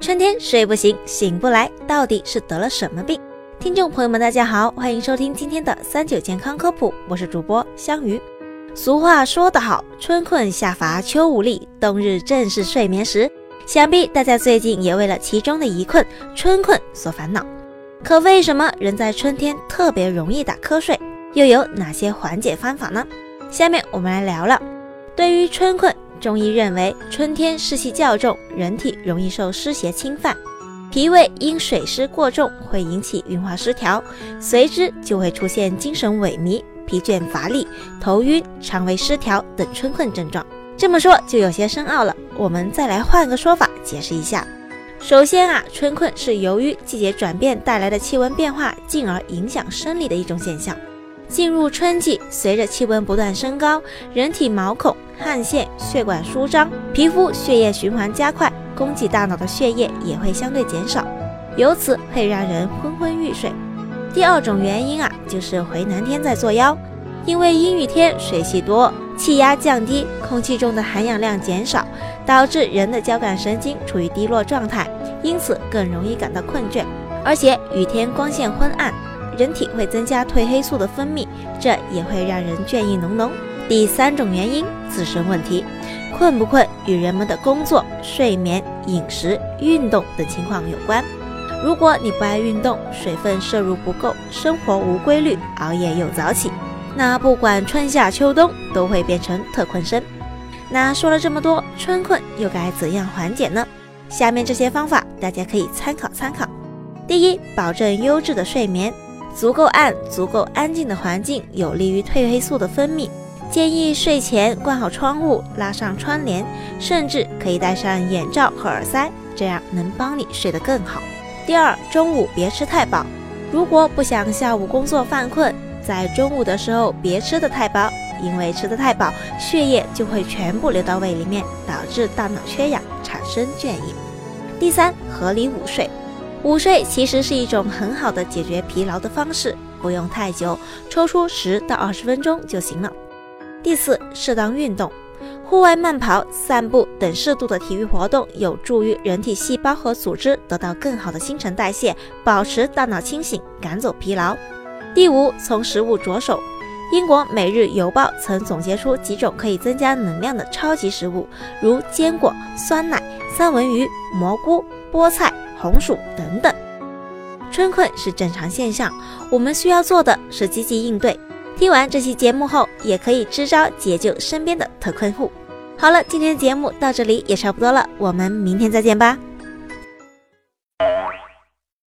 春天睡不醒，醒不来，到底是得了什么病？听众朋友们，大家好，欢迎收听今天的三九健康科普，我是主播香鱼。俗话说得好，春困夏乏秋无力，冬日正是睡眠时。想必大家最近也为了其中的一困春困所烦恼。可为什么人在春天特别容易打瞌睡？又有哪些缓解方法呢？下面我们来聊聊。对于春困，中医认为春天湿气较重，人体容易受湿邪侵犯，脾胃因水湿过重会引起运化失调，随之就会出现精神萎靡、疲倦乏力、头晕、肠胃失调等春困症状。这么说就有些深奥了，我们再来换个说法解释一下。首先啊，春困是由于季节转变带来的气温变化，进而影响生理的一种现象。进入春季，随着气温不断升高，人体毛孔、汗腺、血管舒张，皮肤血液循环加快，供给大脑的血液也会相对减少，由此会让人昏昏欲睡。第二种原因啊，就是回南天在作妖，因为阴雨天水气多，气压降低，空气中的含氧量减少，导致人的交感神经处于低落状态，因此更容易感到困倦。而且雨天光线昏暗。人体会增加褪黑素的分泌，这也会让人倦意浓浓。第三种原因，自身问题，困不困与人们的工作、睡眠、饮食、运动等情况有关。如果你不爱运动，水分摄入不够，生活无规律，熬夜又早起，那不管春夏秋冬都会变成特困生。那说了这么多，春困又该怎样缓解呢？下面这些方法大家可以参考参考。第一，保证优质的睡眠。足够暗、足够安静的环境有利于褪黑素的分泌。建议睡前关好窗户，拉上窗帘，甚至可以戴上眼罩和耳塞，这样能帮你睡得更好。第二，中午别吃太饱。如果不想下午工作犯困，在中午的时候别吃得太饱，因为吃得太饱，血液就会全部流到胃里面，导致大脑缺氧，产生倦意。第三，合理午睡。午睡其实是一种很好的解决疲劳的方式，不用太久，抽出十到二十分钟就行了。第四，适当运动，户外慢跑、散步等适度的体育活动，有助于人体细胞和组织得到更好的新陈代谢，保持大脑清醒，赶走疲劳。第五，从食物着手。英国《每日邮报》曾总结出几种可以增加能量的超级食物，如坚果、酸奶、三文鱼、蘑菇、菠菜。红薯等等，春困是正常现象，我们需要做的是积极应对。听完这期节目后，也可以支招解救身边的特困户。好了，今天的节目到这里也差不多了，我们明天再见吧。